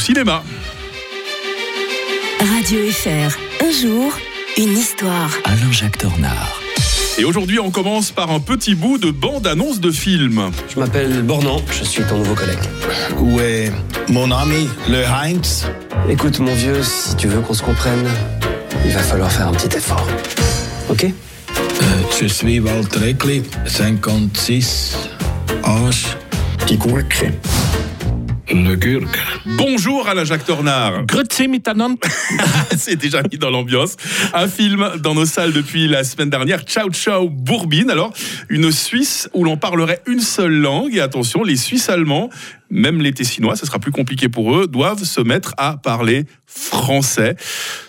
cinéma. Radio FR, un jour, une histoire. Alain-Jacques Dornard. Et aujourd'hui, on commence par un petit bout de bande-annonce de film. Je m'appelle Bornan, je suis ton nouveau collègue. Où est mon ami, le Heinz? Écoute mon vieux, si tu veux qu'on se comprenne, il va falloir faire un petit effort. Ok? Euh, Je suis Walter Eckli, 56, âge, die Gurke. Le. Bonjour Alain Jacques Tornard. Grüezi miteinander. C'est déjà mis dans l'ambiance. Un film dans nos salles depuis la semaine dernière, Ciao Ciao Bourbine. Alors, une Suisse où l'on parlerait une seule langue. Et attention, les Suisses allemands, même les Tessinois, ce sera plus compliqué pour eux, doivent se mettre à parler français.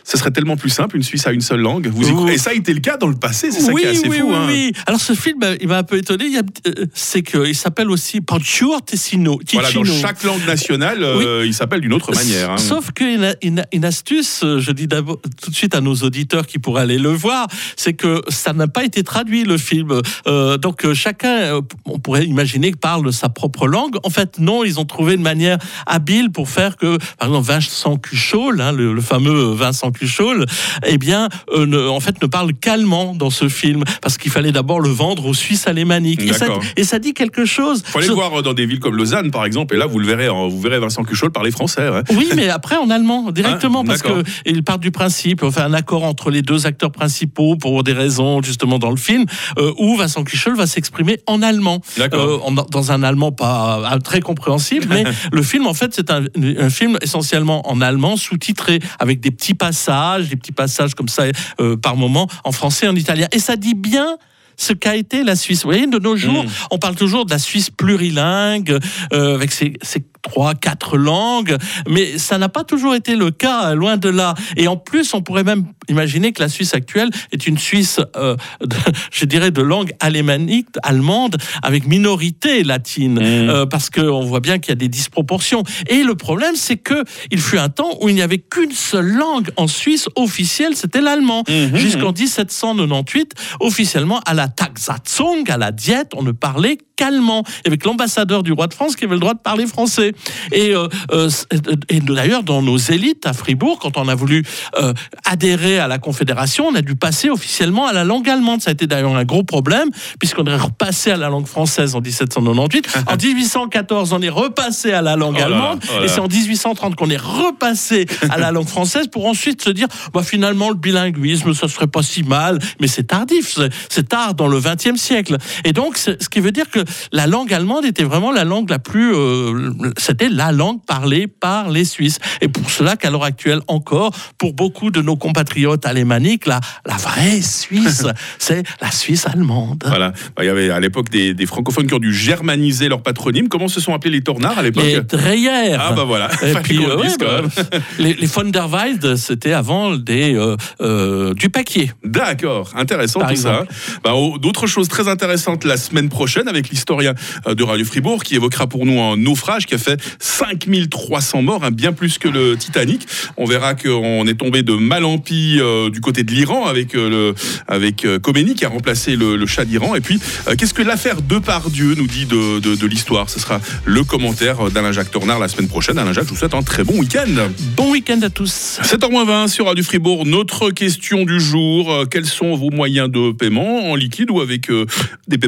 Ce serait tellement plus simple, une Suisse à une seule langue. Vous y Oui. croyez? Et ça a été le cas dans le passé, c'est ça oui, qui est assez oui, fou. oui, hein. oui. Alors ce film, euh, il m'a un peu étonné. a, euh, C'est qu'il s'appelle aussi Panchur Tessino. Voilà, dans Ticino. chaque langue nationale, euh, il s'appelle d'une autre manière. hein. Sauf qu'une a- une, une astuce, je dis tout de suite à nos auditeurs qui pourraient aller le voir, c'est que ça n'a pas été traduit le film. Euh, donc chacun, on pourrait imaginer, parle sa propre langue. En fait, non, ils ont trouvé une manière habile pour faire que, par exemple, Vincent Cuchol, hein, le, le fameux Vincent Cuchol, eh bien, euh, ne- en fait, ne parle qu'allemand dans ce film parce qu'il fallait d'abord le vendre aux Suisses alémaniques. Et ça, D'accord. et ça dit quelque chose. Faut aller voir dans des villes comme Lausanne, par exemple, et là, vous le verrez, hein, vous verrez Vincent Cuchol parler français. ouais. Oui, mais après en allemand directement Ah, parce d'accord. que il part du principe, on fait un accord entre les deux acteurs principaux pour des raisons justement dans le film euh, où Vincent Kichel va s'exprimer en allemand. Euh, en- dans un allemand pas euh, très compréhensible, mais le film en fait c'est un, un film essentiellement en allemand sous-titré avec des petits passages, des petits passages comme ça euh, par moment en français et en italien et ça dit bien ce qu'a été la Suisse. Vous voyez, de nos jours, Mm. on parle toujours de la Suisse plurilingue, euh, avec ses, ses trois, quatre langues, mais ça n'a pas toujours été le cas, loin de là. Et en plus, on pourrait même imaginer que la Suisse actuelle est une Suisse, euh, de- je dirais, de langue alémanique, allemande, avec minorité latine, euh, parce qu'on voit bien qu'il y a des disproportions. Et le problème, c'est que il fut un temps où il n'y avait qu'une seule langue en Suisse officielle, c'était l'allemand. Jusqu'en 1798, officiellement, à la Taxatzung, à la diète, on ne parlait qu'allemand. Et Avec l'ambassadeur du roi de France qui avait le droit de parler français. Et, euh, euh, et d'ailleurs, dans nos élites à Fribourg, quand on a voulu euh, adhérer à la Confédération, on a dû passer officiellement à la langue allemande. Ça a été d'ailleurs un gros problème, puisqu'on est repassé à la langue française en 1798. En 1814, on est repassé à la langue Oh là, allemande. oh là Et c'est en 1830 qu'on est repassé à la langue française pour ensuite se dire, bah, finalement, le bilinguisme, ça serait pas si mal. Mais c'est tardif. c'est- tard dans le XXe siècle. Et donc, ce qui veut dire que la langue allemande était vraiment la langue la plus, euh, c'était la langue parlée par les Suisses. Et pour cela qu'à l'heure actuelle encore, pour beaucoup de nos compatriotes alémaniques, la, la vraie Suisse, c'est la Suisse allemande. Voilà. Il y avait à l'époque des, des francophones qui ont dû germaniser leur patronyme. Comment se sont appelés les Tornards à l'époque Les Dreyer. Ah bah voilà. Et Fallait puis, qu'on le dise, ouais, quand bah, les, les von der Weyde, c'était avant des, euh, euh, du paquier. D'accord, intéressant Par tout exemple. ça. Bah, D'autres choses très intéressantes la semaine prochaine avec l'historien euh, de Radio Fribourg qui évoquera pour nous un naufrage qui a fait 5300 morts, hein, bien plus que le Titanic. On verra qu'on est tombé de mal en pis euh, du côté de l'Iran avec, euh, le, avec euh, Khomeini qui a remplacé le, le Shah d'Iran. Et puis, qu'est-ce que l'affaire Depardieu nous dit de, de, de l'histoire? Ce sera le commentaire d'Alain-Jacques Tornard la semaine prochaine. Alain-Jacques, je vous souhaite un très bon week-end. Bon week-end à tous. 7h20 sur Radio Fribourg, notre question du jour, quels sont vos moyens de paiement en liquide ou avec des paiements